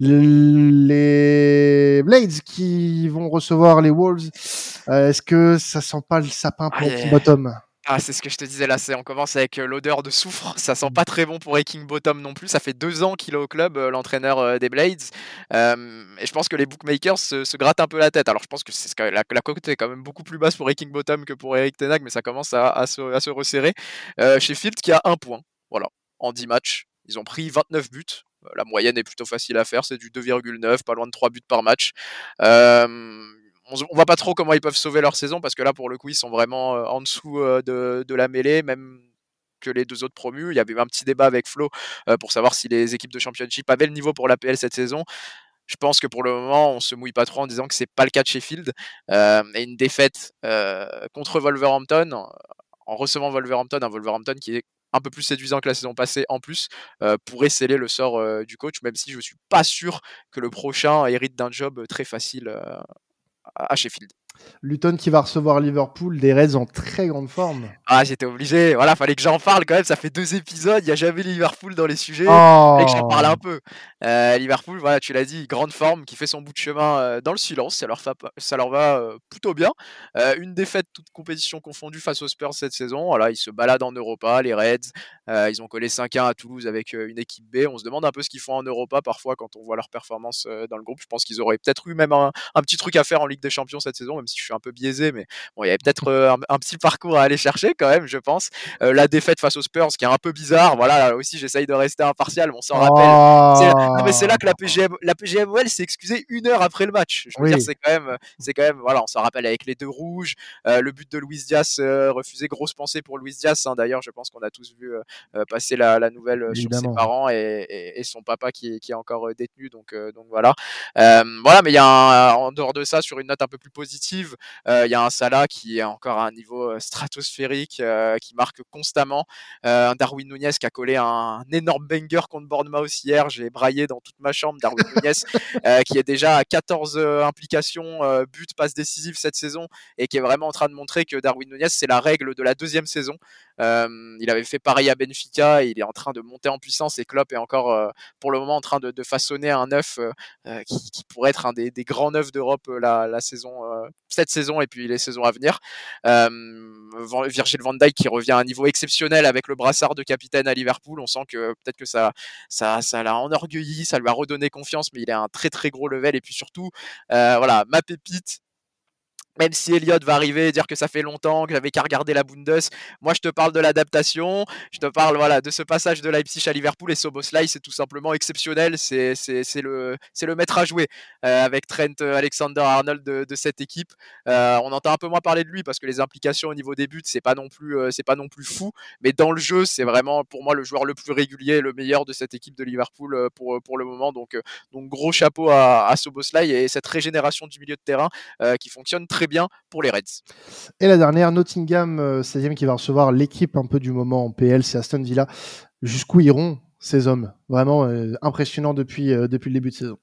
Les Blades qui vont recevoir les Wolves, euh, est-ce que ça sent pas le sapin pour Ah, yeah. Bottom? Ah, c'est ce que je te disais là, on commence avec euh, l'odeur de soufre, ça sent pas très bon pour King Bottom non plus, ça fait deux ans qu'il est au club, euh, l'entraîneur euh, des Blades, et je pense que les bookmakers se, grattent un peu la tête, alors je pense que c'est la, la cote est quand même beaucoup plus basse pour King Bottom que pour Eric Tenag, mais ça commence à, se, resserrer. Euh, Sheffield qui a un point, voilà, en 10 matchs, ils ont pris 29 buts, la moyenne est plutôt facile à faire, c'est du 2,9, pas loin de 3 buts par match. On, on voit pas trop comment ils peuvent sauver leur saison parce que là, pour le coup, ils sont vraiment euh, en dessous euh, de, la mêlée, même que les deux autres promus. Il y avait un petit débat avec Flo euh, pour savoir si les équipes de championship avaient le niveau pour l'APL cette saison. Je pense que pour le moment, on se mouille pas trop en disant que c'est pas le cas de Sheffield. Et une défaite contre Wolverhampton, en recevant Wolverhampton, un Wolverhampton qui est un peu plus séduisant que la saison passée en plus, pourrait sceller le sort du coach, même si je suis pas sûr que le prochain hérite d'un job très facile à Sheffield. Luton qui va recevoir Liverpool, des Reds en très grande forme. Ah, j'étais obligé, voilà, fallait que j'en parle quand même, ça fait deux épisodes, il n'y a jamais Liverpool dans les sujets. Oh Fallait que j'en parle un peu. Euh, Liverpool, voilà, tu l'as dit, grande forme, qui fait son bout de chemin euh, dans le silence, ça leur, fa- ça leur va euh, plutôt bien. Une défaite, toute compétition confondue face aux Spurs cette saison. Voilà, ils se baladent en Europa, les Reds. Ils ont collé 5-1 à Toulouse avec une équipe B. On se demande un peu ce qu'ils font en Europa parfois quand on voit leur performance dans le groupe. Je pense qu'ils auraient peut-être eu même un, un petit truc à faire en Ligue des Champions cette saison, même si je suis un peu biaisé, mais bon, il y avait peut-être euh, un, un petit parcours à aller chercher quand même, je pense. Euh, la défaite face aux Spurs, qui est un peu bizarre. Voilà, là aussi, j'essaye de rester impartial, mais on s'en rappelle. C'est- Non, mais c'est là que la PGM, la PGMOL s'est excusée une heure après le match. Je veux Oui. dire, c'est quand même, c'est quand même, voilà, on s'en rappelle avec les deux rouges, euh, le but de Luis Diaz refusé, grosse pensée pour Luis Diaz. hein. D'ailleurs, je pense qu'on a tous vu passer la, la nouvelle sur ses parents et, et- et son papa qui est, qui est encore détenu. Donc, donc voilà. Voilà, mais il y a un- en dehors de ça, sur une note un peu plus positive, euh, il y a un Salah qui est encore à un niveau euh, stratosphérique, euh, qui marque constamment. Un Darwin Nunez qui a collé un, énorme banger contre Bournemouth hier. J'ai braillé dans toute ma chambre. Darwin Nunez qui est déjà à 14 euh, implications, buts, passes décisives cette saison et qui est vraiment en train de montrer que Darwin Nunez, c'est la règle de la deuxième saison. Euh, il avait fait pareil à Benfica il est en train de monter en puissance et Klopp est encore euh, pour le moment en train de, de façonner un neuf euh, qui, qui pourrait être un des, des grands neufs d'Europe la, la saison, cette saison et puis les saisons à venir. Virgil van Dijk qui revient à un niveau exceptionnel avec le brassard de capitaine à Liverpool. On sent que peut-être que ça, ça, ça l'a enorgueilli, ça lui a redonné confiance, mais il est à un très très gros level. Et puis surtout, euh, voilà, ma pépite. Même si Elliott va arriver et dire que ça fait longtemps que j'avais qu'à regarder la Bundes, moi je te parle de l'adaptation, je te parle voilà de ce passage de Leipzig à Liverpool et Soboslai, c'est tout simplement exceptionnel, c'est le le maître à jouer euh, avec Trent euh, Alexander-Arnold de, cette équipe. Euh, on entend un peu moins parler de lui parce que les implications au niveau des buts c'est pas non plus pas non plus fou, mais dans le jeu c'est vraiment pour moi le joueur le plus régulier, et le meilleur de cette équipe de Liverpool pour pour le moment. Donc donc gros chapeau à, à Soboslai et cette régénération du milieu de terrain qui fonctionne très bien pour les Reds. Et la dernière, Nottingham, euh, 16e, qui va recevoir l'équipe un peu du moment en PL, c'est Aston Villa. Jusqu'où iront ces hommes? Vraiment euh, impressionnant depuis, euh, depuis le début de saison.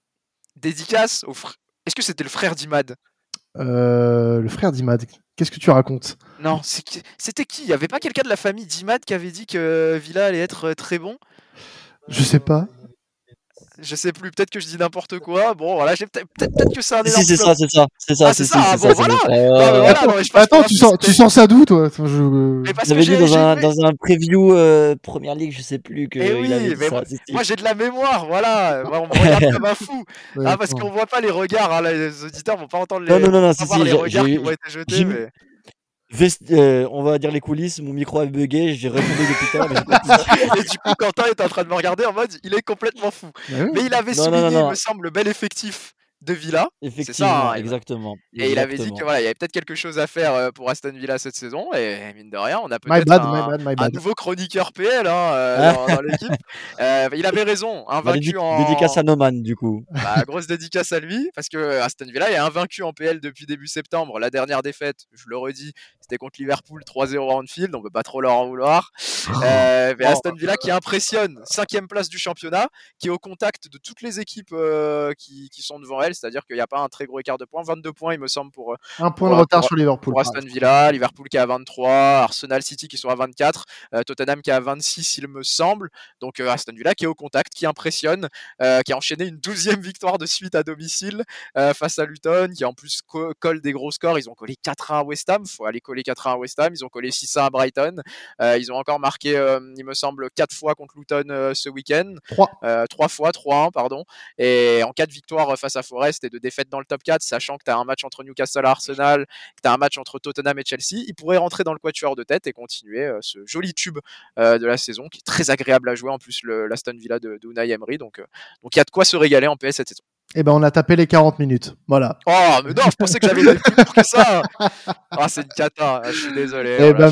Dédicace au fr- Est-ce que c'était le frère d'Imad? Euh, le frère d'Imad, qu'est-ce que tu racontes? Non, c'était qui? Il y avait pas quelqu'un de la famille d'Imad qui avait dit que Villa allait être euh, très bon? Je sais pas. Je sais plus, peut-être que je dis n'importe quoi. Bon, voilà, j'ai peut-être peut-être- peut-être que c'est un Si, énorme si, c'est ça, c'est ça, c'est ça, Ah, si, c'est ça, ah, c'est bon, ça, c'est voilà. Non, Euh, voilà, non, je Attends, tu sens, tu sens ça d'où, toi? Enfin, je- Mais parce que J'avais lu dans un, vu- dans un preview euh, Première Ligue, je sais plus, que Eh il oui, avait dit mais ça. moi- j'ai de la mémoire, voilà. On me regarde comme un fou. Ouais, Ah, parce qu'on voit pas les regards, hein, les auditeurs vont pas entendre les, Non, non, non, si, si, les regards qui vont être jetés. Vest- euh, on va dire les coulisses, mon micro a bugué, j'ai répondu depuis mais pu- Et du coup, Quentin est en train de me regarder en mode, il est complètement fou. Bah oui. Mais il avait Non, souligné, non, non. il me semble, le bel effectif de Villa. Effectivement, hein, exactement. Et il avait dit que voilà, il y avait peut-être quelque chose à faire euh, pour Aston Villa cette saison. Et mine de rien, on a My peut-être bad, un, my bad, my un bad. nouveau chroniqueur PL hein, euh, dans, dans l'équipe. Euh, il avait raison, Bah, invaincu dédi- en Dédicace à Noman, du coup. bah, grosse dédicace à lui parce que Aston Villa est invaincu en PL depuis début septembre. La dernière défaite, je le redis, C'était contre Liverpool 3-0 à Anfield. On peut pas trop leur en vouloir. Euh, mais Aston Villa qui impressionne, cinquième place du championnat, qui est au contact de toutes les équipes euh, qui, qui, sont devant elle. C'est-à-dire qu'il n'y a pas un très gros écart de points. 22 points, il me semble, pour un point de retard sur Liverpool. Pour Aston Villa, Liverpool qui est à 23, Arsenal City qui sont à 24, Tottenham qui est à 26, il me semble. Donc Aston Villa qui est au contact, qui impressionne, qui a enchaîné une douzième victoire de suite à domicile face à Luton, qui en plus colle des gros scores. Ils ont collé 4-1 à West Ham, faut aller coller 4-1 à West Ham. Ils ont collé 6-1 à Brighton. ils ont encore marqué, il me semble, 4 fois contre Luton ce week-end. 3. 3 fois, 3-1, pardon. Et en cas de victoire face à Forest et de défaite dans le top 4, sachant que tu as un match entre Newcastle et Arsenal, que tu as un match entre Tottenham et Chelsea, ils pourraient rentrer dans le quatuor de tête et continuer ce joli tube de la saison qui est très agréable à jouer. En plus, l'Aston Villa de, de Unai Emery. Donc, donc il y a de quoi se régaler en PS cette saison. Eh ben, on a tapé les 40 minutes. Voilà. Oh, mais non, je pensais que j'avais plus pour que ça. Ah, c'est une cata. Ah, je suis désolé. Eh ben,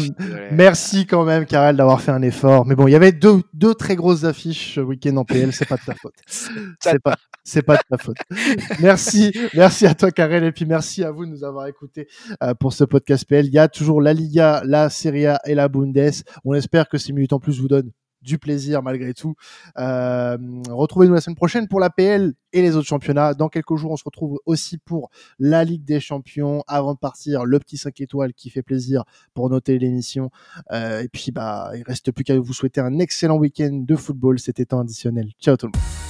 merci quand même, Karel, d'avoir fait un effort. Mais bon, il y avait deux, deux très grosses affiches ce week-end en PL. C'est pas de ta faute. C'est pas, c'est pas de ta faute. merci, merci à toi, Karel, et puis merci à vous de nous avoir écoutés euh, pour ce podcast PL. Il y a toujours la Liga, la Serie A et la Bundes. On espère que ces minutes en plus vous donnent du plaisir malgré tout. Euh, Retrouvez-nous la semaine prochaine pour la PL et les autres championnats. Dans quelques jours, on se retrouve aussi pour la Ligue des Champions. Avant de partir, le petit 5 étoiles qui fait plaisir pour noter l'émission. Euh, et puis, bah, il reste plus qu'à vous souhaiter un excellent week-end de football. C'était temps additionnel. Ciao tout le monde.